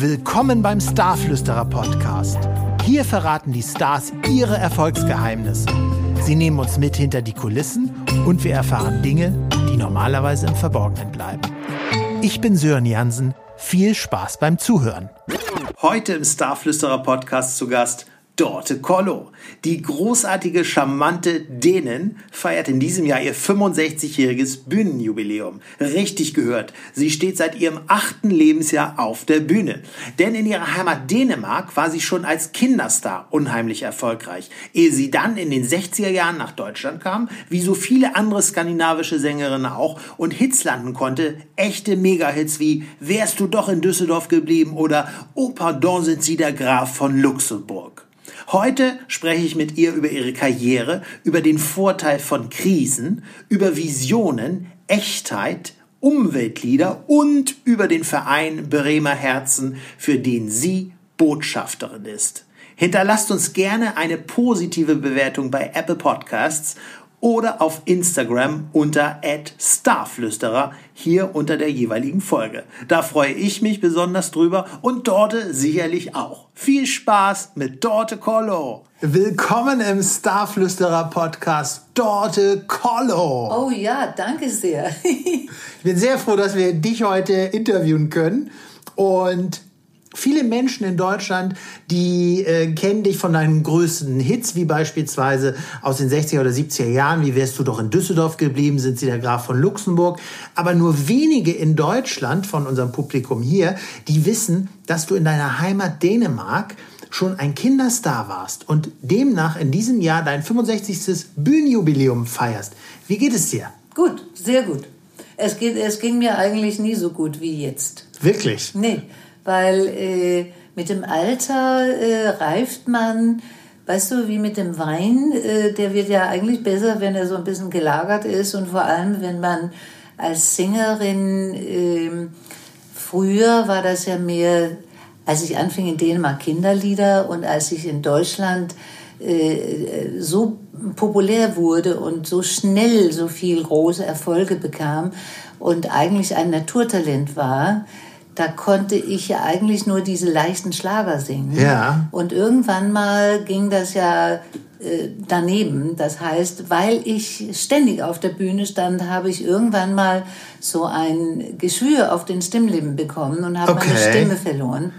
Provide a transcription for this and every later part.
Willkommen beim Starflüsterer Podcast. Hier verraten die Stars ihre Erfolgsgeheimnisse. Sie nehmen uns mit hinter die Kulissen und wir erfahren Dinge, die normalerweise im Verborgenen bleiben. Ich bin Sören Jansen. Viel Spaß beim Zuhören. Heute im Starflüsterer Podcast zu Gast Dorte Kollo. Die großartige, charmante Dänen feiert in diesem Jahr ihr 65-jähriges Bühnenjubiläum. Richtig gehört, sie steht seit ihrem achten Lebensjahr auf der Bühne. Denn in ihrer Heimat Dänemark war sie schon als Kinderstar unheimlich erfolgreich, ehe sie dann in den 60er Jahren nach Deutschland kam, wie so viele andere skandinavische Sängerinnen auch, und Hits landen konnte, echte Megahits wie Wärst du doch in Düsseldorf geblieben oder Oh pardon sind Sie der Graf von Luxemburg. Heute spreche ich mit ihr über ihre Karriere, über den Vorteil von Krisen, über Visionen, Echtheit, Umweltlieder und über den Verein Bremer Herzen, für den sie Botschafterin ist. Hinterlasst uns gerne eine positive Bewertung bei Apple Podcasts oder auf Instagram unter @starflüsterer hier unter der jeweiligen Folge. Da freue ich mich besonders drüber und Dorte sicherlich auch. Viel Spaß mit Dorte Kollo. Willkommen im Starflüsterer Podcast, Dorte Kollo. Oh ja, danke sehr. ich bin sehr froh, dass wir dich heute interviewen können und Viele Menschen in Deutschland, die äh, kennen dich von deinen größten Hits, wie beispielsweise aus den 60er oder 70er Jahren, wie wärst du doch in Düsseldorf geblieben, sind sie der Graf von Luxemburg. Aber nur wenige in Deutschland von unserem Publikum hier, die wissen, dass du in deiner Heimat Dänemark schon ein Kinderstar warst und demnach in diesem Jahr dein 65. Bühnenjubiläum feierst. Wie geht es dir? Gut, sehr gut. Es, geht, es ging mir eigentlich nie so gut wie jetzt. Wirklich? Nee weil äh, mit dem Alter äh, reift man, weißt du, wie mit dem Wein, äh, der wird ja eigentlich besser, wenn er so ein bisschen gelagert ist. Und vor allem, wenn man als Sängerin, äh, früher war das ja mehr, als ich anfing in Dänemark Kinderlieder und als ich in Deutschland äh, so populär wurde und so schnell so viel große Erfolge bekam und eigentlich ein Naturtalent war, da konnte ich ja eigentlich nur diese leichten Schlager singen. Ja. Und irgendwann mal ging das ja äh, daneben. Das heißt, weil ich ständig auf der Bühne stand, habe ich irgendwann mal so ein Geschwür auf den Stimmlippen bekommen und habe okay. meine Stimme verloren.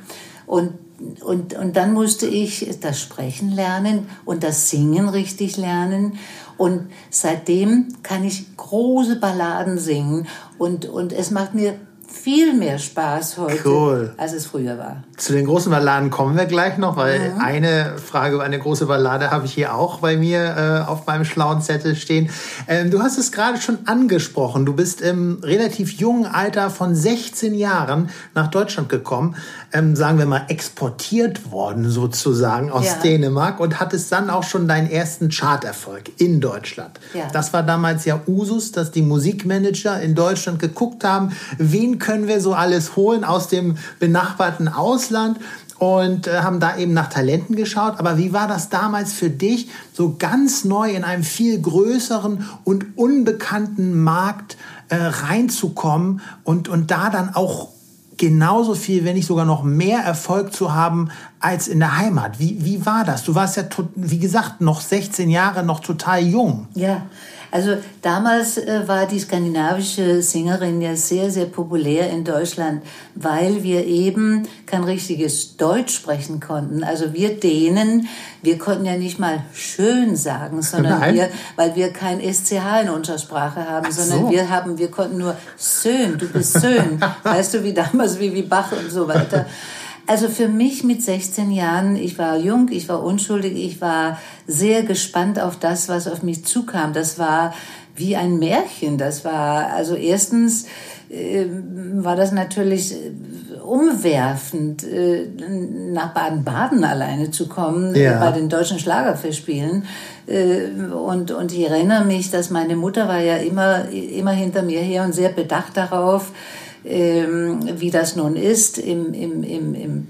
Und und, und dann musste ich das Sprechen lernen und das Singen richtig lernen. Und seitdem kann ich große Balladen singen. Und, und es macht mir viel mehr Spaß heute, cool. als es früher war. Zu den großen Balladen kommen wir gleich noch, weil mhm. eine Frage über eine große Ballade habe ich hier auch bei mir äh, auf meinem schlauen Zettel stehen. Ähm, du hast es gerade schon angesprochen. Du bist im relativ jungen Alter von 16 Jahren nach Deutschland gekommen, ähm, sagen wir mal exportiert worden sozusagen aus ja. Dänemark und hattest dann auch schon deinen ersten Charterfolg in Deutschland. Ja. Das war damals ja Usus, dass die Musikmanager in Deutschland geguckt haben, wen können wir so alles holen aus dem benachbarten Ausland und äh, haben da eben nach Talenten geschaut. Aber wie war das damals für dich, so ganz neu in einem viel größeren und unbekannten Markt äh, reinzukommen und, und da dann auch genauso viel, wenn nicht sogar noch mehr Erfolg zu haben als in der Heimat. Wie, wie war das? Du warst ja, wie gesagt, noch 16 Jahre, noch total jung. Ja, also damals äh, war die skandinavische Sängerin ja sehr, sehr populär in Deutschland, weil wir eben kein richtiges Deutsch sprechen konnten. Also wir Dänen, wir konnten ja nicht mal schön sagen, sondern Nein. wir, weil wir kein SCH in unserer Sprache haben, Ach sondern so. wir haben, wir konnten nur Sön, du bist Sön. weißt du, wie damals, wie, wie Bach und so weiter. Also für mich mit 16 Jahren, ich war jung, ich war unschuldig, ich war sehr gespannt auf das, was auf mich zukam. Das war wie ein Märchen. Das war, also erstens äh, war das natürlich äh, umwerfend, äh, nach Baden-Baden alleine zu kommen, ja. bei den deutschen Schlagerfestspielen. Äh, und, und ich erinnere mich, dass meine Mutter war ja immer, immer hinter mir her und sehr bedacht darauf, ähm, wie das nun ist im, im, im, im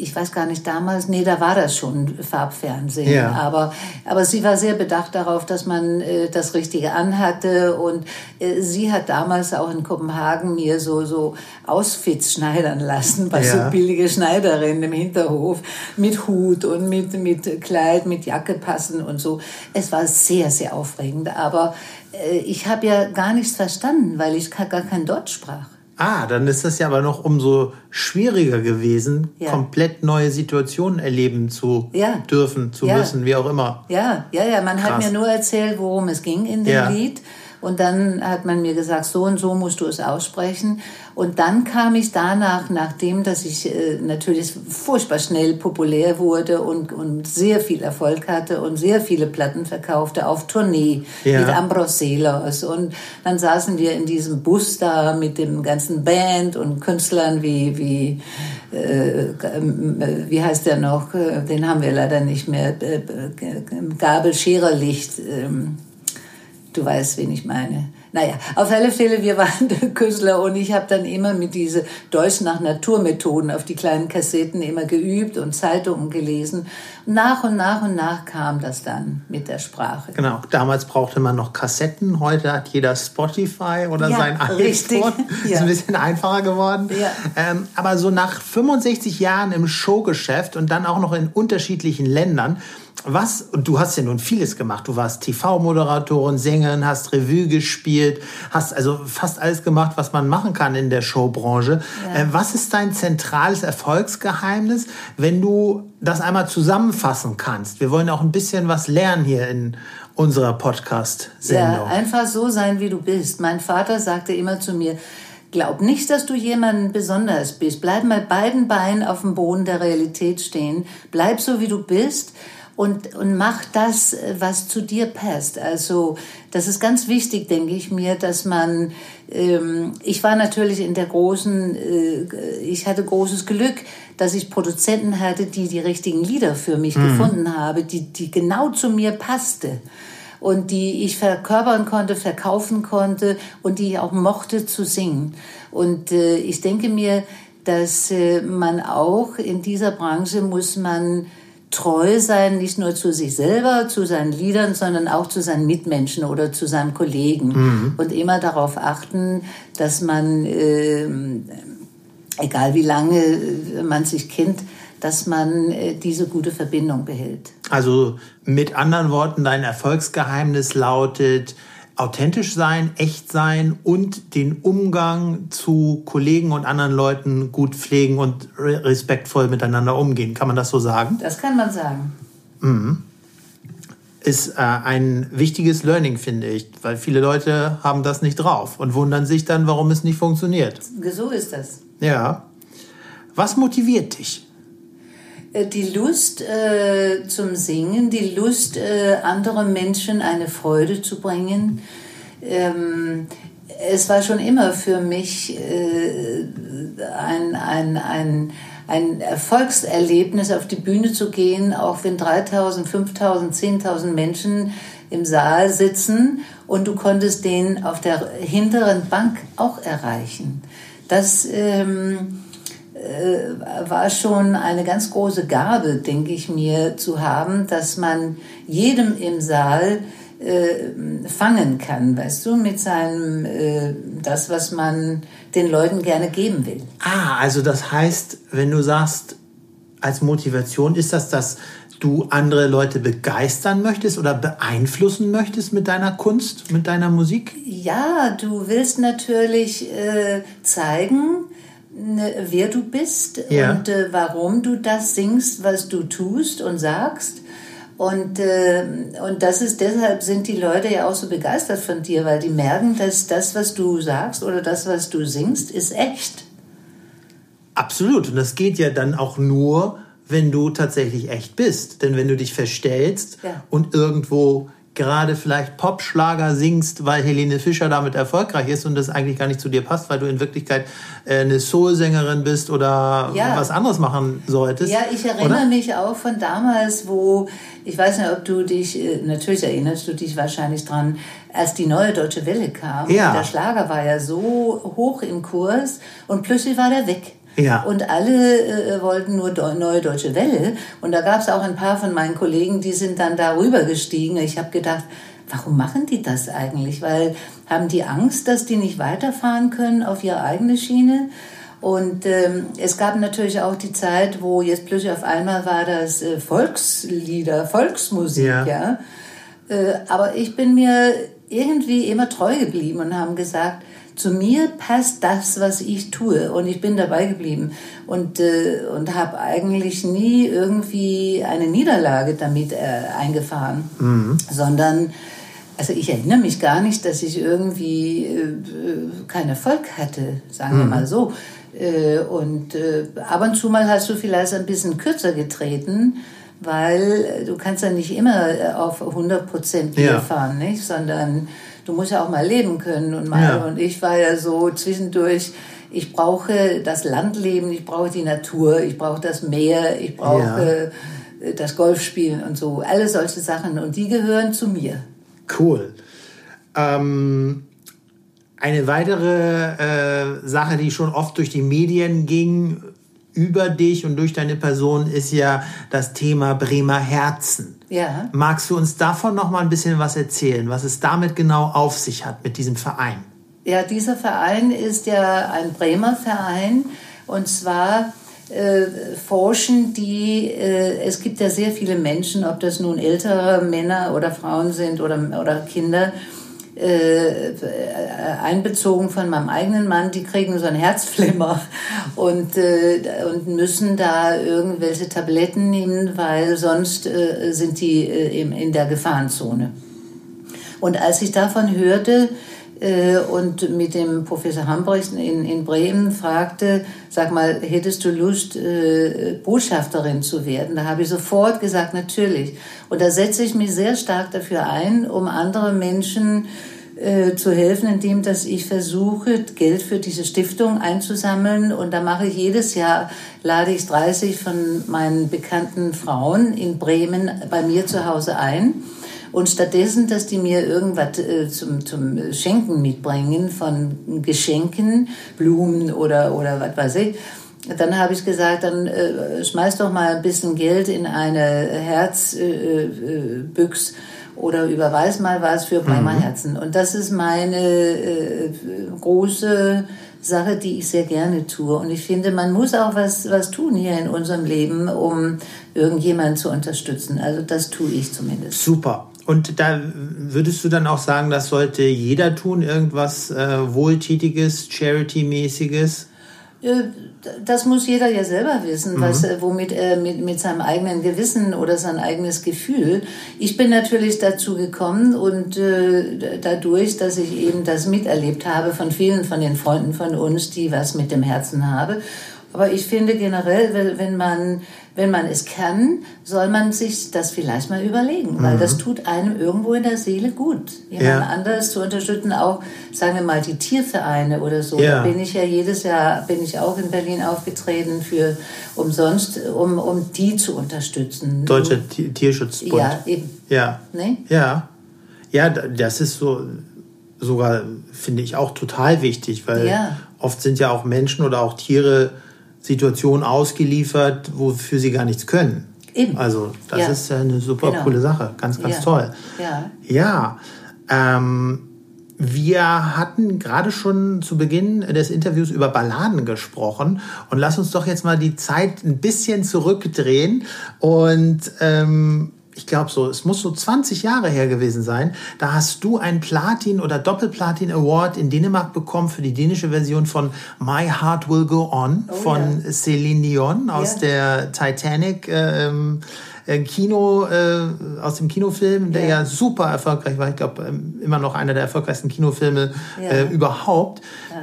ich weiß gar nicht damals, nee, da war das schon Farbfernsehen. Ja. Aber, aber sie war sehr bedacht darauf, dass man äh, das Richtige anhatte. Und äh, sie hat damals auch in Kopenhagen mir so, so Ausfits schneidern lassen, bei Ja. so billige Schneiderinnen im Hinterhof mit Hut und mit, mit Kleid, mit Jacke passen und so. Es war sehr, sehr aufregend. Aber äh, ich habe ja gar nichts verstanden, weil ich gar kein Deutsch sprach. Ah, dann ist das ja aber noch umso schwieriger gewesen, Ja. komplett neue Situationen erleben zu Ja. dürfen, zu Ja. müssen, wie auch immer. Ja, ja, ja. Man hat Krass. mir nur erzählt, worum es ging in dem. Lied. Und dann hat man mir gesagt, so und so musst du es aussprechen. Und dann kam ich danach, nachdem, dass ich äh, natürlich furchtbar schnell populär wurde und, und sehr viel Erfolg hatte und sehr viele Platten verkaufte, auf Tournee Ja. mit Ambroselos. Und dann saßen wir in diesem Bus da mit dem ganzen Band und Künstlern wie, wie äh, äh, wie heißt der noch? Äh, Den haben wir leider nicht mehr. Gabel Schererlicht. ähm, Du weißt, wen ich meine. Naja, auf alle Fälle, wir waren der Künstler und ich habe dann immer mit diese Deutsch nach Naturmethoden auf die kleinen Kassetten immer geübt und Zeitungen gelesen. Nach und nach und nach kam das dann mit der Sprache. Genau, damals brauchte man noch Kassetten, heute hat jeder Spotify oder Ja, sein richtig. iPhone. Ist Ja. ein bisschen einfacher geworden. Ja. Ähm, aber so nach 65 Jahren im Showgeschäft und dann auch noch in unterschiedlichen Ländern, was, und du hast ja nun vieles gemacht. Du warst TV-Moderatorin, Sängerin, hast Revue gespielt, hast also fast alles gemacht, was man machen kann in der Showbranche. Ja. Äh, was ist dein zentrales Erfolgsgeheimnis, wenn du das einmal zusammenfassen kannst? Wir wollen auch ein bisschen was lernen hier in unserer Podcast-Sendung. Ja, einfach so sein, wie du bist. Mein Vater sagte immer zu mir, glaub nicht, dass du jemanden besonders bist. Bleib mal beiden Beinen auf dem Boden der Realität stehen. Bleib so, wie du bist. Und, und mach das, was zu dir passt. Also das ist ganz wichtig, denke ich mir, dass man, ähm, ich war natürlich in der großen, äh, ich hatte großes Glück, dass ich Produzenten hatte, die die richtigen Lieder für mich gefunden habe, die, die genau zu mir passte und die ich verkörpern konnte, verkaufen konnte und die ich auch mochte zu singen. Und äh, ich denke mir, dass äh, man auch in dieser Branche muss man treu sein, nicht nur zu sich selber, zu seinen Liedern, sondern auch zu seinen Mitmenschen oder zu seinem Kollegen. Und immer darauf achten, dass man, äh, egal wie lange äh, man sich kennt, dass man äh, diese gute Verbindung behält. Also mit anderen Worten, dein Erfolgsgeheimnis lautet authentisch sein, echt sein und den Umgang zu Kollegen und anderen Leuten gut pflegen und re- respektvoll miteinander umgehen. Kann man das so sagen? Das kann man sagen. Ist äh, ein wichtiges Learning, finde ich, weil viele Leute haben das nicht drauf und wundern sich dann, warum es nicht funktioniert. So ist das. Ja. Was motiviert dich? Äh, Die Lust äh, zum Singen, die Lust, äh, anderen Menschen eine Freude zu bringen. Ähm, es war schon immer für mich äh, ein, ein, ein, ein Erfolgserlebnis, auf die Bühne zu gehen, auch wenn 3000, 5000, 10.000 Menschen im Saal sitzen und du konntest den auf der hinteren Bank auch erreichen. Das ähm, äh, war schon eine ganz große Gabe, denke ich mir, zu haben, dass man jedem im Saal äh, fangen kann, weißt du, mit seinem, äh, das, was man den Leuten gerne geben will. Ah, also das heißt, wenn du sagst, als Motivation ist das, dass du andere Leute begeistern möchtest oder beeinflussen möchtest mit deiner Kunst, mit deiner Musik? Ja, du willst natürlich äh, zeigen, wer du bist Ja. und äh, warum du das singst, was du tust und sagst. Und, äh, und das ist deshalb sind die Leute ja auch so begeistert von dir, weil die merken, dass das, was du sagst oder das, was du singst, ist echt. Absolut. Und das geht ja dann auch nur, wenn du tatsächlich echt bist. Denn wenn du dich verstellst Ja. und irgendwo gerade vielleicht Popschlager singst, weil Helene Fischer damit erfolgreich ist und das eigentlich gar nicht zu dir passt, weil du in Wirklichkeit äh, eine Soul-Sängerin bist oder Ja. was anderes machen solltest. Ja, ich erinnere oder? mich auch von damals, wo, ich weiß nicht, ob du dich, äh, natürlich erinnerst du dich wahrscheinlich dran, als die neue Deutsche Welle kam. Ja. Der Schlager war ja so hoch im Kurs und plötzlich war der weg. Ja. Und alle äh, wollten nur Neue Deutsche Welle. Und da gab es auch ein paar von meinen Kollegen, die sind dann darüber gestiegen. Ich habe gedacht, warum machen die das eigentlich? Weil haben die Angst, dass die nicht weiterfahren können auf ihre eigene Schiene? Und ähm, es gab natürlich auch die Zeit, wo jetzt plötzlich auf einmal war das äh, Volkslieder, Volksmusik, ja. ja? Äh, aber ich bin mir irgendwie immer treu geblieben und haben gesagt, zu mir passt das, was ich tue. Und ich bin dabei geblieben und, äh, und habe eigentlich nie irgendwie eine Niederlage damit äh, eingefahren, mhm. sondern also ich erinnere mich gar nicht, dass ich irgendwie äh, keinen Erfolg hatte, sagen mhm. wir mal so. Äh, und äh, ab und zu mal hast du vielleicht ein bisschen kürzer getreten, weil du kannst ja nicht immer auf 100 Prozent ja. fahren, nicht? sondern du musst ja auch mal leben können. Und, mal, ja. und ich war ja so zwischendurch, ich brauche das Landleben, ich brauche die Natur, ich brauche das Meer, ich brauche ja. das Golfspielen und so, alle solche Sachen. Und die gehören zu mir. Cool. Ähm, eine weitere äh, Sache, die schon oft durch die Medien ging, über dich und durch deine Person, ist ja das Thema Bremer Herzen. Ja. Magst du uns davon noch mal ein bisschen was erzählen, was es damit genau auf sich hat mit diesem Verein? Ja, dieser Verein ist ja ein Bremer Verein und zwar äh, forschen die, äh, es gibt ja sehr viele Menschen, ob das nun ältere Männer oder Frauen sind oder, oder Kinder, äh, einbezogen von meinem eigenen Mann, die kriegen so ein Herzflimmer und, äh, und müssen da irgendwelche Tabletten nehmen, weil sonst äh, sind die äh, in, in der Gefahrenzone. Und als ich davon hörte, und mit dem Professor Hambrecht in, in Bremen fragte, sag mal, hättest du Lust, äh, Botschafterin zu werden? Da habe ich sofort gesagt, natürlich. Und da setze ich mich sehr stark dafür ein, um andere Menschen äh, zu helfen, indem dass ich versuche, Geld für diese Stiftung einzusammeln. Und da mache ich jedes Jahr, lade ich 30 von meinen bekannten Frauen in Bremen bei mir zu Hause ein und stattdessen, dass die mir irgendwas äh, zum, zum Schenken mitbringen von Geschenken, Blumen oder, oder was weiß ich, dann habe ich gesagt, dann äh, schmeiß doch mal ein bisschen Geld in eine Herzbüchs äh, äh, oder überweis mal was für Bremer mhm. Herzen. Und das ist meine äh, große Sache, die ich sehr gerne tue. Und ich finde, man muss auch was, was tun hier in unserem Leben, um irgendjemanden zu unterstützen. Also das tue ich zumindest. Super. Und da würdest du dann auch sagen, das sollte jeder tun, irgendwas äh, Wohltätiges, Charity-mäßiges? Äh, das muss jeder ja selber wissen, mhm. was, äh, womit er mit, mit seinem eigenen Gewissen oder sein eigenes Gefühl. Ich bin natürlich dazu gekommen und äh, dadurch, dass ich eben das miterlebt habe von vielen von den Freunden von uns, die was mit dem Herzen haben. Aber ich finde generell, wenn man wenn man es kann, soll man sich das vielleicht mal überlegen, weil mhm. das tut einem irgendwo in der Seele gut, jemand ja. anderes zu unterstützen, auch sagen wir mal die Tiervereine oder so. Ja. Da bin ich ja jedes Jahr bin ich auch in Berlin aufgetreten für umsonst, um, um die zu unterstützen. Deutscher Tierschutzbund. Ja, eben. Ja. Nee? Ja. Ja, das ist so sogar finde ich auch total wichtig, weil ja. oft sind ja auch Menschen oder auch Tiere Situationen ausgeliefert, wofür sie gar nichts können. Eben. Also das ja. ist eine super genau. coole Sache, ganz, ganz ja. toll. Ja. Ja. Ähm, wir hatten gerade schon zu Beginn des Interviews über Balladen gesprochen und lass uns doch jetzt mal die Zeit ein bisschen zurückdrehen und ähm, ich glaube so, es muss so 20 Jahre her gewesen sein, da hast du einen Platin- oder Doppelplatin Award in Dänemark bekommen für die dänische Version von My Heart Will Go On oh, von ja. Celine Dion aus yeah. der Titanic. Ähm, äh, Kino, äh, aus dem Kinofilm, der yeah. ja super erfolgreich war. Ich glaube, ähm, immer noch einer der erfolgreichsten Kinofilme yeah. äh, überhaupt.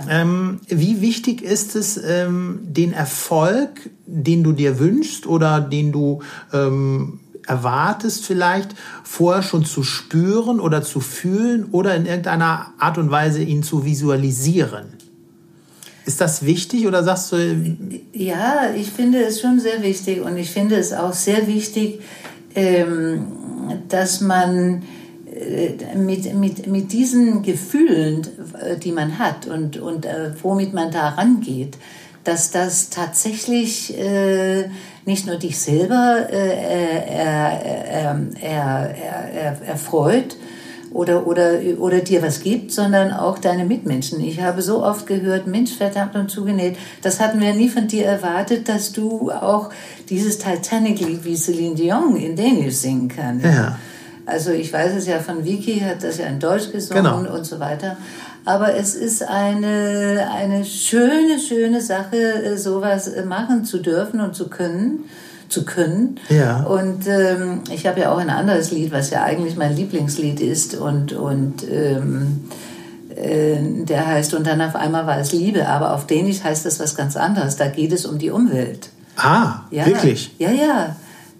Ja. Ähm, wie wichtig ist es, ähm, den Erfolg, den du dir wünschst oder den du ähm, erwartest vielleicht, vorher schon zu spüren oder zu fühlen oder in irgendeiner Art und Weise ihn zu visualisieren. Ist das wichtig oder sagst du? Ja, ich finde es schon sehr wichtig und ich finde es auch sehr wichtig, ähm, dass man äh, mit, mit, mit diesen Gefühlen, die man hat und, und äh, womit man da rangeht, dass das tatsächlich äh, nicht nur dich selber äh, er, er, er, erfreut oder, oder, oder dir was gibt, sondern auch deine Mitmenschen. Ich habe so oft gehört, Mensch, verdammt und zugenäht, das hatten wir nie von dir erwartet, dass du auch dieses Titanic-Lied wie Celine Dion in Dänisch singen kannst. Ja. Also ich weiß es ja von Vicky, hat das ja in Deutsch gesungen genau. und so weiter. Aber es ist eine, eine schöne, schöne Sache, äh, sowas äh, machen zu dürfen und zu können. Zu können. Ja. Und ähm, ich habe ja auch ein anderes Lied, was ja eigentlich mein Lieblingslied ist. Und, und ähm, äh, der heißt, und dann auf einmal war es Liebe. Aber auf Dänisch heißt das was ganz anderes. Da geht es um die Umwelt. Ah, ja, wirklich? Ja, ja.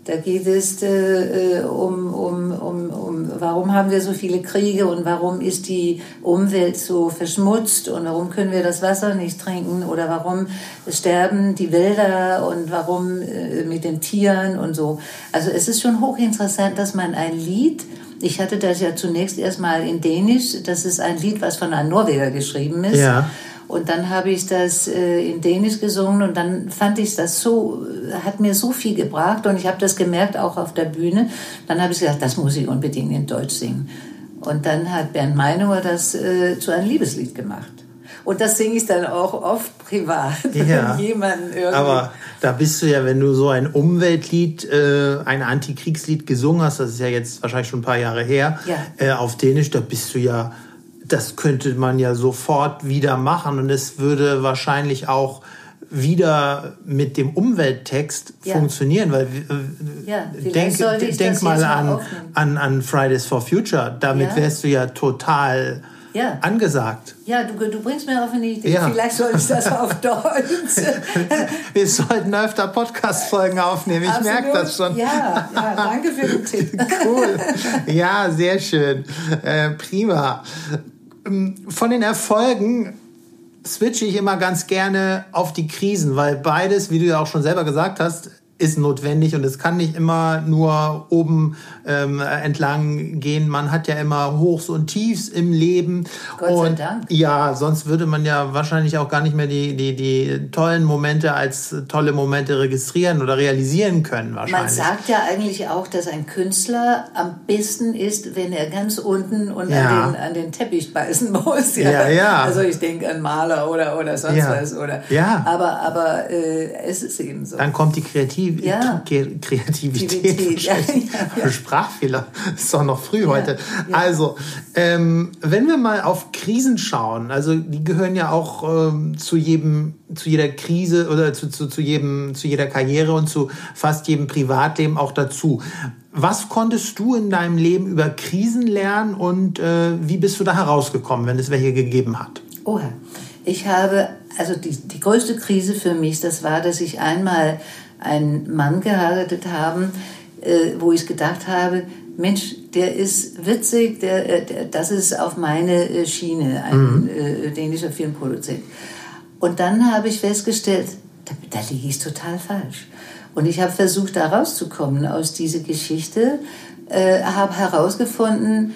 Da geht es äh, um, um, um, um, warum haben wir so viele Kriege und warum ist die Umwelt so verschmutzt und warum können wir das Wasser nicht trinken oder warum sterben die Wälder und warum äh, mit den Tieren und so. Also es ist schon hochinteressant, dass man ein Lied, ich hatte das ja zunächst erstmal in Dänisch, das ist ein Lied, was von einem Norweger geschrieben ist. Ja. Und dann habe ich das äh, in Dänisch gesungen und dann fand ich das so, hat mir so viel gebracht und ich habe das gemerkt auch auf der Bühne. Dann habe ich gesagt, das muss ich unbedingt in Deutsch singen. Und dann hat Bernd Meinunger das äh, zu einem Liebeslied gemacht. Und das singe ich dann auch oft privat, ja, jemanden irgendwie. Aber da bist du ja, wenn du so ein Umweltlied, äh, ein Antikriegslied gesungen hast, das ist ja jetzt wahrscheinlich schon ein paar Jahre her, ja. äh, auf Dänisch, da bist du ja das könnte man ja sofort wieder machen und es würde wahrscheinlich auch wieder mit dem Umwelttext ja. funktionieren, weil äh, ja, denk, denk mal an, an, an Fridays for Future, damit ja. wärst du ja total ja. angesagt. Ja, du, du bringst mir auf eine Idee. Ja. Vielleicht soll ich das auf Deutsch. Wir sollten öfter Podcast-Folgen aufnehmen. Ich merke das schon. Ja, ja, danke für den Tipp. cool. Ja, sehr schön. Äh, prima. Ähm, von den Erfolgen switche ich immer ganz gerne auf die Krisen, weil beides, wie du ja auch schon selber gesagt hast, ist notwendig und es kann nicht immer nur oben ähm, entlang gehen. Man hat ja immer Hochs und Tiefs im Leben. Gott und, sei Dank. Ja, sonst würde man ja wahrscheinlich auch gar nicht mehr die, die, die tollen Momente als tolle Momente registrieren oder realisieren können. Wahrscheinlich. Man sagt ja eigentlich auch, dass ein Künstler am besten ist, wenn er ganz unten und ja. an, den, an den Teppich beißen muss. Ja, ja. ja. Also ich denke an Maler oder, oder sonst ja. was. Oder, ja. Aber, aber äh, es ist eben so. Dann kommt die Kreativität Kreativ ja. Kreativität. Ja, ja, Sprachfehler. Ist doch noch früh heute. Also, ähm, wenn wir mal auf Krisen schauen, also die gehören ja auch ähm, zu jedem, zu jeder Krise oder zu, zu, zu, jedem, zu jeder Karriere und zu fast jedem Privatleben auch dazu. Was konntest du in deinem Leben über Krisen lernen und äh, wie bist du da herausgekommen, wenn es welche gegeben hat? Oha. Ich habe, also die, die größte Krise für mich, das war, dass ich einmal einen Mann geheiratet haben, äh, wo ich gedacht habe, Mensch, der ist witzig, der, äh, der das ist auf meine äh, Schiene, ein mhm. äh, dänischer Filmproduzent. Und dann habe ich festgestellt, da, da liege ich total falsch. Und ich habe versucht, da rauszukommen aus dieser Geschichte, äh, habe herausgefunden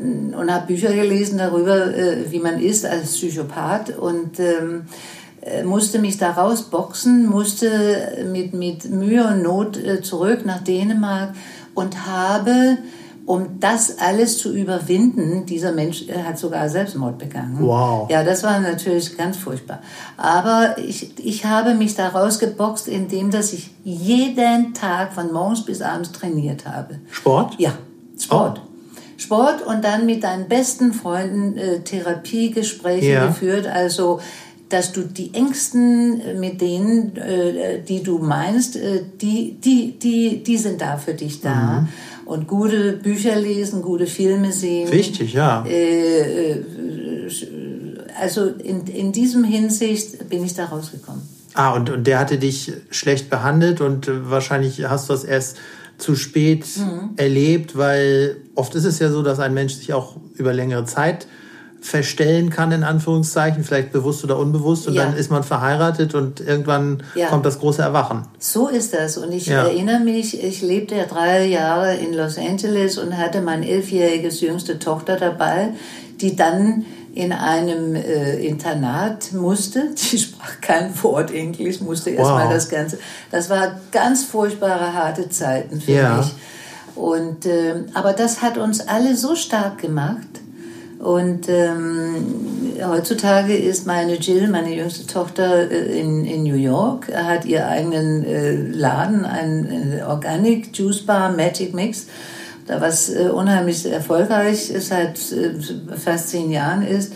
mm, und habe Bücher gelesen darüber, äh, wie man ist als Psychopath und ähm, äh, musste mich da rausboxen, musste mit, mit Mühe und Not äh, zurück nach Dänemark und habe, um das alles zu überwinden, dieser Mensch äh, hat sogar Selbstmord begangen. Wow. Ja, das war natürlich ganz furchtbar. Aber ich, ich habe mich da rausgeboxt, indem dass ich jeden Tag von morgens bis abends trainiert habe. Sport? Ja, Sport. Oh. Sport und dann mit deinen besten Freunden äh, Therapiegespräche ja. geführt. Also dass du die Ängsten, äh, mit denen, äh, die du meinst, äh, die, die, die, die sind da für dich da. Mhm. Und gute Bücher lesen, gute Filme sehen. Wichtig, ja. also in, in diesem Hinsicht bin ich da rausgekommen. Ah, und, und der hatte dich schlecht behandelt und wahrscheinlich hast du das erst zu spät mhm. erlebt, weil oft ist es ja so, dass ein Mensch sich auch über längere Zeit verstellen kann, in Anführungszeichen, vielleicht bewusst oder unbewusst, und ja. dann ist man verheiratet und irgendwann ja. kommt das große Erwachen. So ist das. Und ich ja. erinnere mich, ich lebte ja drei Jahre in Los Angeles und hatte meine elfjährige jüngste Tochter dabei, die dann in einem äh, Internat musste. Die sprach kein Wort Englisch, musste erstmal Wow. das Ganze. Das war ganz furchtbare, harte Zeiten für mich. Und, ähm, aber das hat uns alle so stark gemacht. Und ähm, heutzutage ist meine Jill, meine jüngste Tochter, äh, in, in New York, hat ihr eigenen äh, Laden, ein Organic Juice Bar Magic Mix, da was äh, unheimlich erfolgreich seit äh, fast zehn Jahren ist.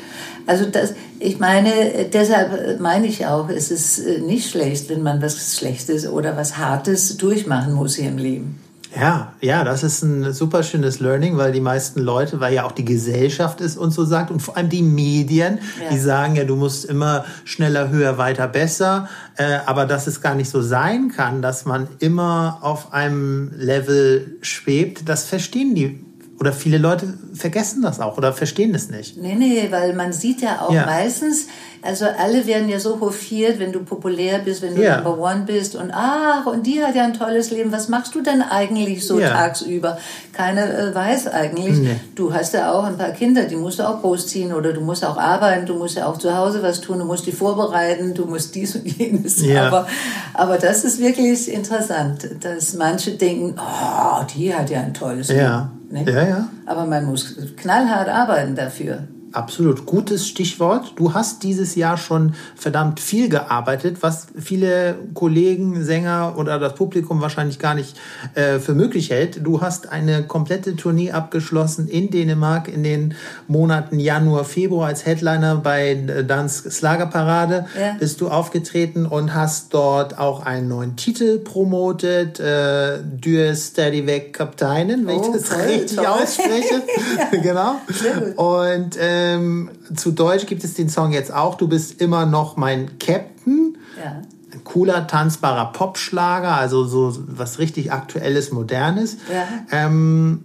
Also das, ich meine, äh, deshalb äh, meine ich auch, es ist nicht schlecht, wenn man was Schlechtes oder was Hartes durchmachen muss hier im Leben. Ja, ja, das ist ein super schönes Learning, weil die meisten Leute, weil ja auch die Gesellschaft es uns so sagt und vor allem die Medien, Ja. die sagen ja, du musst immer schneller, höher, weiter, besser, äh, aber dass es gar nicht so sein kann, dass man immer auf einem Level schwebt, das verstehen die oder viele Leute vergessen das auch oder verstehen es nicht. Nee, nee, weil man sieht ja auch Ja. meistens, also alle werden ja so hofiert, wenn du populär bist, wenn du Ja. Number One bist und ach, und die hat ja ein tolles Leben. Was machst du denn eigentlich so Ja. tagsüber? Keiner äh, weiß eigentlich. Nee. Du hast ja auch ein paar Kinder, die musst du auch großziehen oder du musst auch arbeiten, du musst ja auch zu Hause was tun, du musst die vorbereiten, du musst dies und jenes. Aber, aber das ist wirklich interessant, dass manche denken, oh, die hat ja ein tolles. Leben. Ne? Ja, ja. Aber man muss knallhart arbeiten dafür. Absolut gutes Stichwort. Du hast dieses Jahr schon verdammt viel gearbeitet, was viele Kollegen, Sänger oder das Publikum wahrscheinlich gar nicht äh, für möglich hält. Du hast eine komplette Tournee abgeschlossen in Dänemark in den Monaten Januar, Februar als Headliner bei äh, Dansk Slagerparade. Ja. Bist du aufgetreten und hast dort auch einen neuen Titel promotet, äh, Dür Steady Weg Kapteinen, wenn Oh, ich das toll, richtig toll. ausspreche. genau. Sehr gut. Ähm, zu Deutsch gibt es den Song jetzt auch. Du bist immer noch mein Captain. Ja. Ein cooler, tanzbarer Popschlager, also so was richtig Aktuelles, Modernes. Ja. Ähm,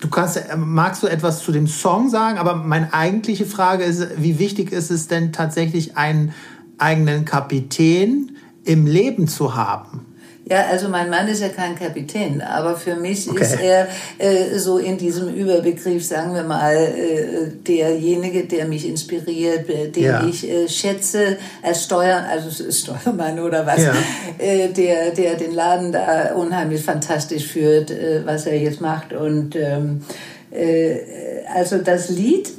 du kannst, äh, magst du etwas zu dem Song sagen? Aber meine eigentliche Frage ist, wie wichtig ist es denn tatsächlich, einen eigenen Kapitän im Leben zu haben? Ja, also mein Mann ist ja kein Kapitän, aber für mich Okay. ist er äh, so in diesem Überbegriff, sagen wir mal, äh, derjenige, der mich inspiriert, äh, den Ja. ich äh, schätze als Steuer, also Steuermann oder was, Ja. äh, der, der den Laden da unheimlich fantastisch führt, äh, was er jetzt macht. Und ähm, äh, also das Lied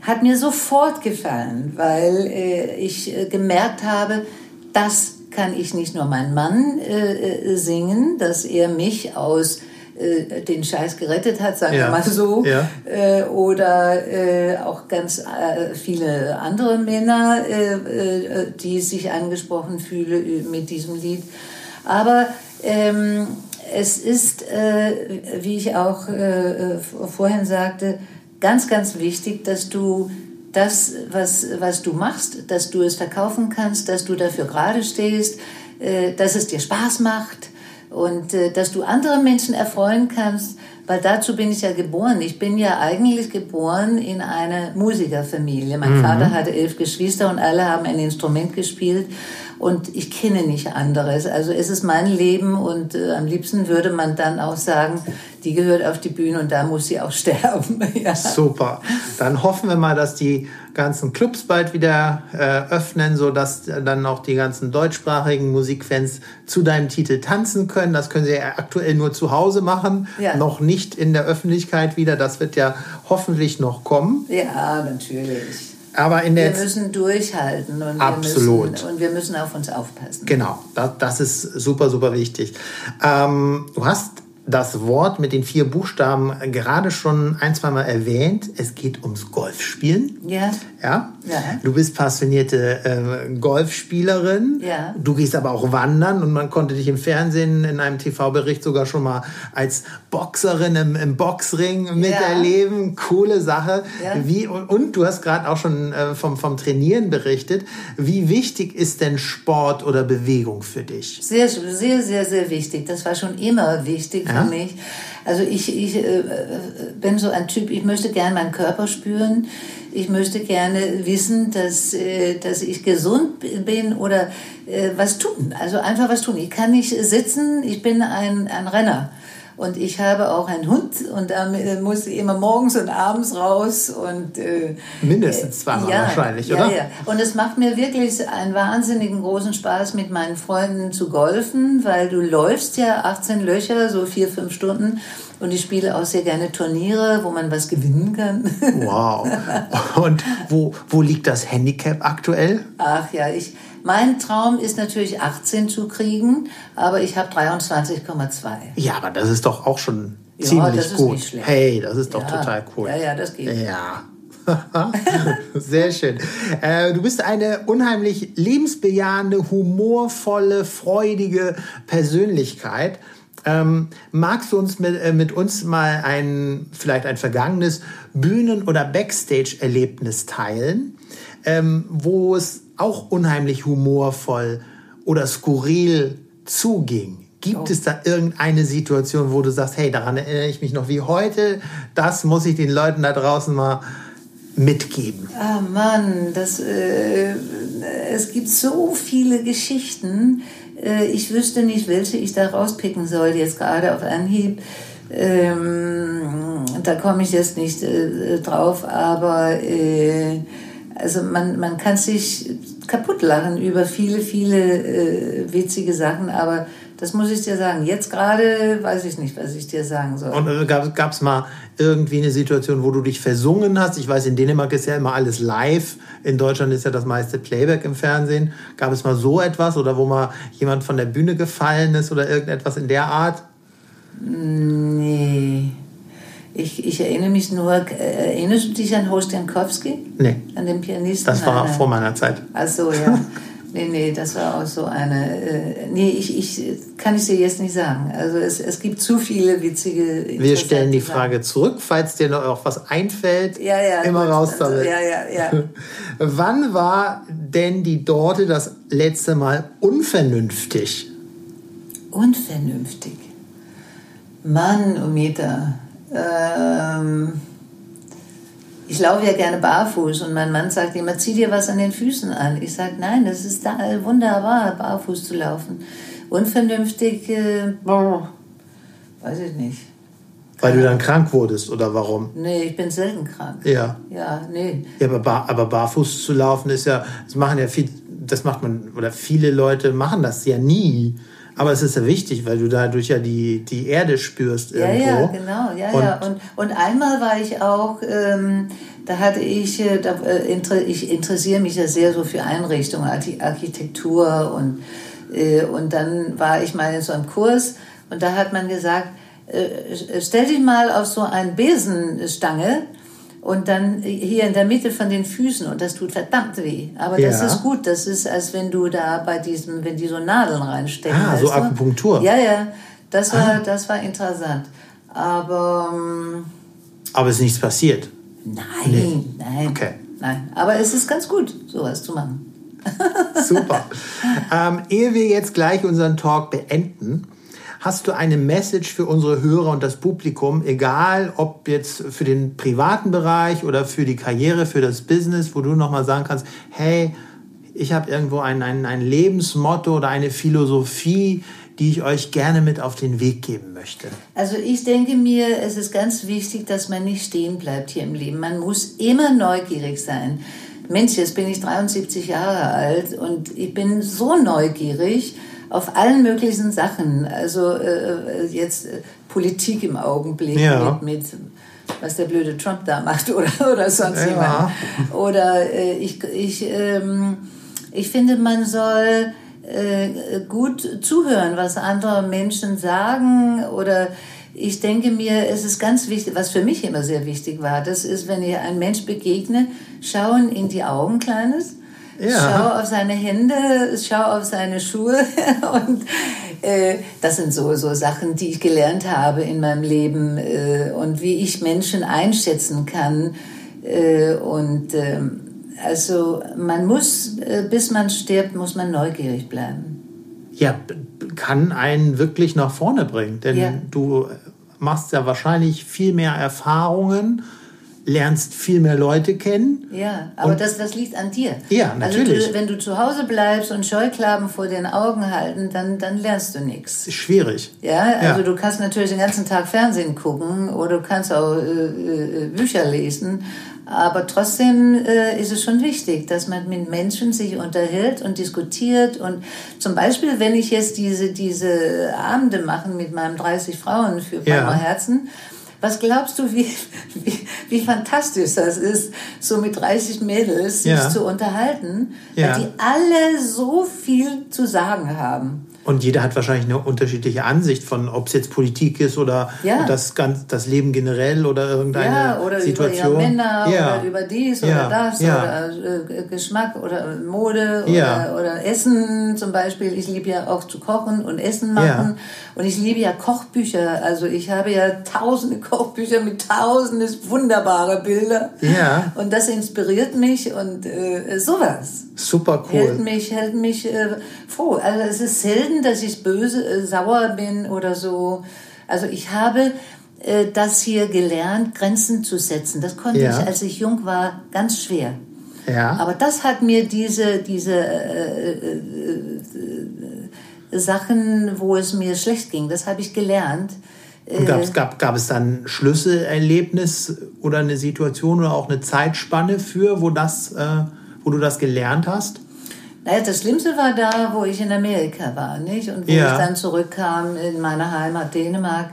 hat mir sofort gefallen, weil äh, ich äh, gemerkt habe, das kann ich nicht nur mein Mann äh, äh, singen, dass er mich aus äh, den Scheiß gerettet hat, sagen Ja. wir mal so, Ja. äh, oder äh, auch ganz äh, viele andere Männer, die sich angesprochen fühlen mit diesem Lied. Aber ähm, es ist, wie ich auch vorhin sagte, ganz, ganz wichtig, dass du das, was, was du machst, dass du es verkaufen kannst, dass du dafür gerade stehst, äh, dass es dir Spaß macht und äh, dass du andere Menschen erfreuen kannst, weil dazu bin ich ja geboren. Ich bin ja eigentlich geboren in einer Musikerfamilie. Mein Vater hatte elf Geschwister und alle haben ein Instrument gespielt und ich kenne nicht anderes. Also es ist mein Leben und äh, am liebsten würde man dann auch sagen, die gehört auf die Bühne und da muss sie auch sterben. ja. Super. Dann hoffen wir mal, dass die ganzen Clubs bald wieder äh, öffnen, so dass dann auch die ganzen deutschsprachigen Musikfans zu deinem Titel tanzen können. Das können sie ja aktuell nur zu Hause machen, Ja. noch nicht in der Öffentlichkeit wieder. Das wird ja hoffentlich noch kommen. Ja, natürlich. Aber in der Wir müssen durchhalten und Absolut. wir müssen, und wir müssen auf uns aufpassen. Genau, das, das ist super, super wichtig. Ähm, du hast das Wort mit den vier Buchstaben gerade schon ein, zwei Mal erwähnt. Es geht ums Golfspielen. Ja, Ja? Ja. Du bist passionierte äh, Golfspielerin. Ja. Du gehst aber auch wandern und man konnte dich im Fernsehen in einem TV-Bericht sogar schon mal als Boxerin im, im Boxring miterleben. Coole Sache. Ja. Wie, und, und du hast gerade auch schon äh, vom, vom Trainieren berichtet. Wie wichtig ist denn Sport oder Bewegung für dich? sehr, sehr, sehr, sehr wichtig. Das war schon immer wichtig Für mich. Also ich, ich äh, bin so ein Typ, ich möchte gerne meinen Körper spüren. Ich möchte gerne wissen, dass, äh, dass ich gesund bin oder äh, was tun. Also einfach was tun. Ich kann nicht sitzen, ich bin ein, ein Renner. Und ich habe auch einen Hund und da muss ich immer morgens und abends raus und äh, mindestens zweimal ja, wahrscheinlich, ja, oder? Ja. Und es macht mir wirklich einen wahnsinnigen großen Spaß, mit meinen Freunden zu golfen, weil du läufst ja 18 Löcher, so vier, fünf Stunden. Und ich spiele auch sehr gerne Turniere, wo man was gewinnen kann. Wow. Und wo, wo liegt das Handicap aktuell? Ach ja, ich, mein Traum ist natürlich 18 zu kriegen, aber ich habe 23,2. Ja, aber das ist doch auch schon Ja, ziemlich gut. hey, das ist doch Ja. total cool. Ja, ja, das geht. Ja. Sehr schön. Äh, du bist eine unheimlich lebensbejahende, humorvolle, freudige Persönlichkeit. Ähm, magst du uns mit, äh, mit uns mal ein, vielleicht ein vergangenes Bühnen- oder Backstage-Erlebnis teilen, ähm, wo es auch unheimlich humorvoll oder skurril zuging? Gibt es da irgendeine Situation, wo du sagst, hey, daran erinnere ich mich noch wie heute, das muss ich den Leuten da draußen mal mitgeben? Ah Mann, das, äh, es gibt so viele Geschichten. Äh, ich wüsste nicht, welche ich da rauspicken soll, jetzt gerade auf Anhieb. Ähm, da komme ich jetzt nicht äh, drauf, aber äh, also man, man kann sich kaputt lachen über viele, viele äh, witzige Sachen, aber das muss ich dir sagen. Jetzt gerade weiß ich nicht, was ich dir sagen soll. Und äh, gab es mal irgendwie eine Situation, wo du dich versungen hast? Ich weiß, in Dänemark ist ja immer alles live. In Deutschland ist ja das meiste Playback im Fernsehen. Gab es mal so etwas oder wo mal jemand von der Bühne gefallen ist oder irgendetwas in der Art? Nee. Ich, ich erinnere mich nur, äh, erinnerst du dich an Horst Jankowski? Nee. An den Pianisten? Das war Nein, vor meiner Zeit. Ach so, ja. Nee, nee, das war auch so eine. Äh, nee, ich, ich kann ich dir jetzt nicht sagen. Also es, es gibt zu viele witzige. Wir stellen die Frage zurück, falls dir noch auch was einfällt. Ja, ja. immer gut. raus damit. Ja, ja, ja. Wann war denn die Dorte das letzte Mal unvernünftig? Unvernünftig. Mann, Umita. Ähm, ich laufe ja gerne barfuß und mein Mann sagt immer, zieh dir was an den Füßen an. Ich sage, nein, das ist da wunderbar, barfuß zu laufen. Unvernünftig, äh, boah, weiß ich nicht. Weil du dann krank wurdest oder warum? Nee, ich bin selten krank. Ja. Ja, nee. Ja, aber, bar, aber barfuß zu laufen ist ja, das machen ja viel, das macht man, oder viele Leute machen das ja nie. Aber es ist ja wichtig, weil du dadurch ja die, die Erde spürst Ja, irgendwo. ja, genau, ja, Und- ja. Und, und einmal war ich auch, ähm, da hatte ich, äh, da, äh, ich interessiere mich ja sehr so für Einrichtungen, Archi- Architektur und, äh, und dann war ich mal in so einem Kurs und da hat man gesagt, äh, stell dich mal auf so eine Besenstange und dann hier in der Mitte von den Füßen und das tut verdammt weh. Aber das Ja. ist gut, das ist, als wenn du da bei diesem, wenn die so Nadeln reinstecken. Ah, so weißt du? Akupunktur. Ja, ja, das war, das war interessant. Aber ähm, Aber es ist nichts passiert. nein, nein, Okay. nein. Aber es ist ganz gut, sowas zu machen. Super. ähm, ehe wir jetzt gleich unseren Talk beenden, hast du eine Message für unsere Hörer und das Publikum, egal ob jetzt für den privaten Bereich oder für die Karriere, für das Business, wo du nochmal sagen kannst, hey, ich habe irgendwo ein, ein, ein Lebensmotto oder eine Philosophie, die ich euch gerne mit auf den Weg geben möchte. Also ich denke mir, es ist ganz wichtig, dass man nicht stehen bleibt hier im Leben. Man muss immer neugierig sein. Mensch, jetzt bin ich 73 Jahre alt und ich bin so neugierig auf allen möglichen Sachen. Also äh, jetzt äh, Politik im Augenblick Ja. mit, mit was der blöde Trump da macht oder, oder sonst Ja. jemand. Oder äh, ich, ich, ähm, ich finde, man soll äh, gut zuhören, was andere Menschen sagen oder ich denke mir, es ist ganz wichtig, was für mich immer sehr wichtig war, das ist, wenn ich einem Mensch begegne, schauen in die Augen, Kleines. Ja. Schau auf seine Hände, schau auf seine Schuhe und äh, das sind so, so Sachen, die ich gelernt habe in meinem Leben äh, und wie ich Menschen einschätzen kann. Äh, und ähm, also man muss, äh, bis man stirbt, muss man neugierig bleiben. Ja, kann einen wirklich nach vorne bringen, denn Ja. du machst ja wahrscheinlich viel mehr Erfahrungen, lernst viel mehr Leute kennen. Ja, aber Und- das, das liegt an dir. Ja, natürlich. Also du, wenn du zu Hause bleibst und Scheuklappen vor den Augen halten, dann, dann lernst du nichts. Schwierig. Ja, also Ja. du kannst natürlich den ganzen Tag Fernsehen gucken oder du kannst auch äh, äh, Bücher lesen. Aber trotzdem äh, ist es schon wichtig, dass man mit Menschen sich unterhält und diskutiert. Und zum Beispiel, wenn ich jetzt diese, diese Abende mache mit meinen 30 Frauen für Ja. Palmer Herzen, was glaubst du, wie, wie, wie fantastisch das ist, so mit 30 Mädels sich Ja. zu unterhalten, Ja. weil die alle so viel zu sagen haben. Und jeder hat wahrscheinlich eine unterschiedliche Ansicht von, ob es jetzt Politik ist oder Ja. das, ganz, das Leben generell oder irgendeine Ja, oder Situation. über Männer ja. oder über dies oder das oder äh, Geschmack oder Mode oder, oder Essen zum Beispiel. Ich liebe ja auch zu kochen und Essen machen. Und ich liebe ja Kochbücher. Also ich habe ja tausende Kochbücher mit tausende wunderbare Bilder. Ja. Und das inspiriert mich und äh, sowas. Super Hält cool. mich, hält mich äh, froh. Also es ist selten, dass ich böse, äh, sauer bin oder so. Also ich habe äh, das hier gelernt, Grenzen zu setzen. Das konnte Ja. ich, als ich jung war, ganz schwer. Ja. Aber das hat mir diese, diese äh, äh, äh, Sachen, wo es mir schlecht ging, das habe ich gelernt. Und gab, gab, gab es dann ein Schlüsselerlebnis oder eine Situation oder auch eine Zeitspanne für, wo, das, äh, wo du das gelernt hast? Naja, das Schlimmste war da, wo ich in Amerika war, nicht? Und wo Ja. ich dann zurückkam in meine Heimat Dänemark.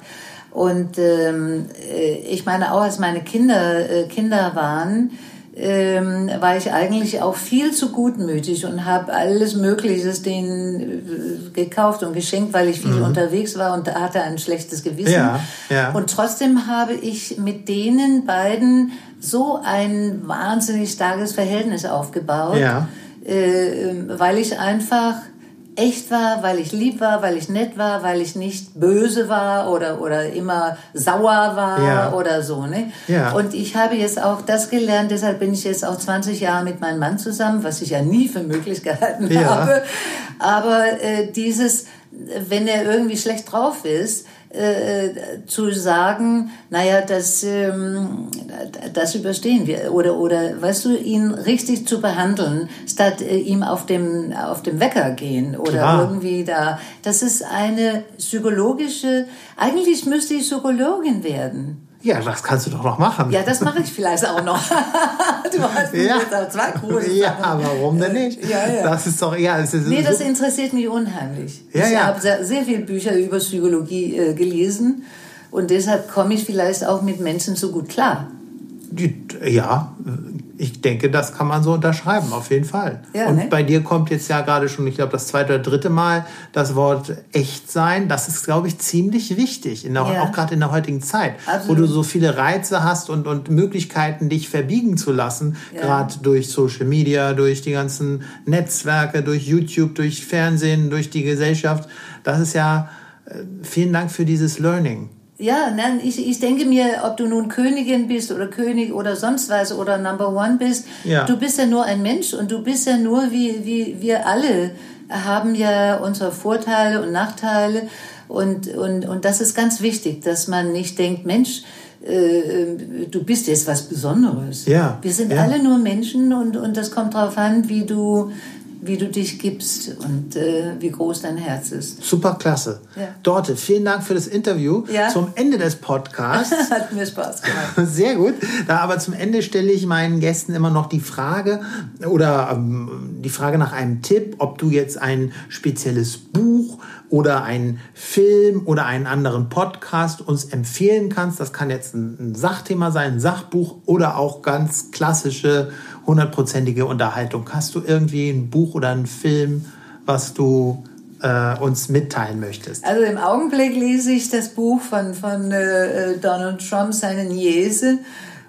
Und ähm, äh, ich meine, auch als meine Kinder äh, Kinder waren, ähm, war ich eigentlich auch viel zu gutmütig und habe alles Mögliche denen äh, gekauft und geschenkt, weil ich viel unterwegs war und hatte ein schlechtes Gewissen. Mhm. Ja, ja. Und trotzdem habe ich mit denen beiden so ein wahnsinnig starkes Verhältnis aufgebaut Ja. Äh, weil ich einfach echt war, weil ich lieb war, weil ich nett war, weil ich nicht böse war oder, oder immer sauer war Ja. oder so. Ne? Ja. Und ich habe jetzt auch das gelernt, deshalb bin ich jetzt auch 20 Jahre mit meinem Mann zusammen, was ich ja nie für möglich gehalten Ja. habe. Aber äh, dieses, wenn er irgendwie schlecht drauf ist, äh, zu sagen, naja, das, ähm, das überstehen wir. Oder, oder, weißt du, ihn richtig zu behandeln, statt äh, ihm auf dem, auf dem Wecker gehen oder Klar. irgendwie da. Das ist eine psychologische, eigentlich müsste ich Psychologin werden. Ja, das kannst du doch noch machen. Ja, das mache ich vielleicht auch noch. du hast mir Ja. jetzt auch zwei große Ja, warum denn nicht? Ja, ja. Das ist doch, ja, es ist Nee, das so, interessiert mich unheimlich. Ja, ich ja. habe sehr, sehr viele Bücher über Psychologie äh, gelesen und deshalb komme ich vielleicht auch mit Menschen so gut klar. ja, ich denke, das kann man so unterschreiben, auf jeden Fall. Ja, Und ne? bei dir kommt jetzt ja gerade schon, ich glaube, das zweite oder dritte Mal das Wort echt sein. Das ist, glaube ich, ziemlich wichtig, in der, Ja. auch gerade in der heutigen Zeit, Absolut. wo du so viele Reize hast und, und Möglichkeiten, dich verbiegen zu lassen, Ja. gerade durch Social Media, durch die ganzen Netzwerke, durch YouTube, durch Fernsehen, durch die Gesellschaft. Das ist ja, äh, vielen Dank für dieses Learning. Ja, nein, ich, ich denke mir, ob du nun Königin bist oder König oder sonst was oder Number One bist, Ja. du bist ja nur ein Mensch und du bist ja nur wie, wie wir alle haben ja unsere Vorteile und Nachteile und, und, und das ist ganz wichtig, dass man nicht denkt, Mensch, äh, du bist jetzt was Besonderes. Ja, Wir sind ja. alle nur Menschen und, und das kommt darauf an, wie du, wie du dich gibst und äh, wie groß dein Herz ist. Super klasse. Ja. Dorte, vielen Dank für das Interview. Ja. Zum Ende des Podcasts. Hat mir Spaß gemacht. Sehr gut. Da aber zum Ende stelle ich meinen Gästen immer noch die Frage oder ähm, die Frage nach einem Tipp, ob du jetzt ein spezielles Buch oder einen Film oder einen anderen Podcast uns empfehlen kannst. Das kann jetzt ein, Sachthema sein, ein Sachbuch oder auch ganz klassische hundertprozentige Unterhaltung. Hast du irgendwie ein Buch oder einen Film, was du äh, uns mitteilen möchtest? Also im Augenblick lese ich das Buch von, von äh, Donald Trump, seine Niese,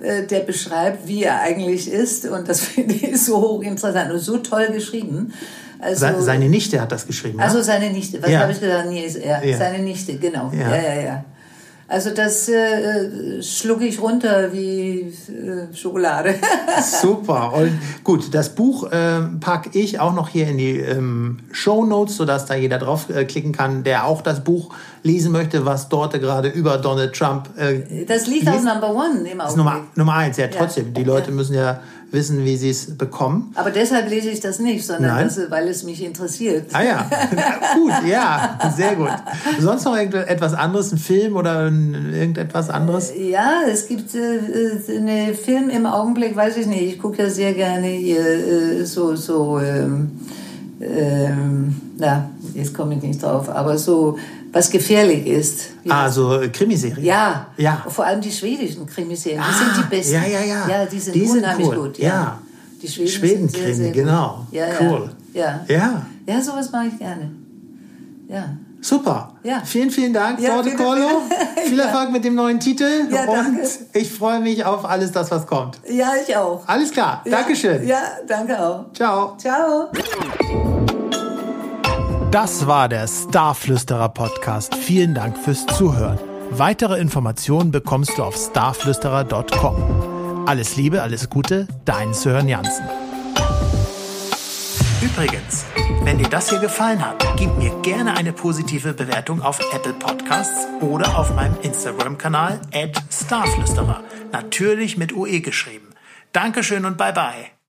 äh, der beschreibt, wie er eigentlich ist. Und das finde ich so hochinteressant und so toll geschrieben. Also, Se- Seine Nichte hat das geschrieben. also ja? seine Nichte, was Ja. habe ich gesagt? Ja, Ja. seine Nichte, genau. Ja. Ja, ja, ja. Also das äh, schlucke ich runter wie äh, Schokolade. Super. Und gut, das Buch äh, packe ich auch noch hier in die ähm, Show Notes, sodass da jeder draufklicken äh, kann, der auch das Buch lesen möchte, was dort gerade über Donald Trump. Äh, das liegt auf Number One im Augenblick. Nummer, Nummer eins, ja, trotzdem. Ja. Die Leute ja. müssen ja wissen, wie sie es bekommen. Aber deshalb lese ich das nicht, sondern das, weil es mich interessiert. Ah ja, gut, ja, sehr gut. Sonst noch etwas anderes, ein Film oder irgendetwas anderes? Ja, es gibt äh, äh einen Film im Augenblick, weiß ich nicht, ich gucke ja sehr gerne hier äh, so, so ähm, ähm, na, jetzt komme ich nicht drauf, aber so was gefährlich ist. Ah, so Krimiserien. Ja, ja. Vor allem die schwedischen Krimiserien. Ah, sind die ah, besten. Ja, ja, ja. Ja, die sind die unheimlich cool. gut. Ja. ja. Die Schweden Schwedenkrimi, sehr, sehr genau. Ja, cool. Ja. Ja. Ja, sowas mache ich gerne. Ja. Super. Ja. Vielen, vielen Dank, ja, Sorte Corlo. Viel Erfolg ja. mit dem neuen Titel. Ja, danke. Und ich freue mich auf alles das, was kommt. Ja, ich auch. Alles klar. Dankeschön. Ja, danke auch. Ciao. Ciao. Das war der Starflüsterer Podcast. Vielen Dank fürs Zuhören. Weitere Informationen bekommst du auf starflüsterer.com. Alles Liebe, alles Gute, dein Sören Jansen. Übrigens, wenn dir das hier gefallen hat, gib mir gerne eine positive Bewertung auf Apple Podcasts oder auf meinem Instagram-Kanal at starflüsterer. Natürlich mit UE geschrieben. Dankeschön und bye bye.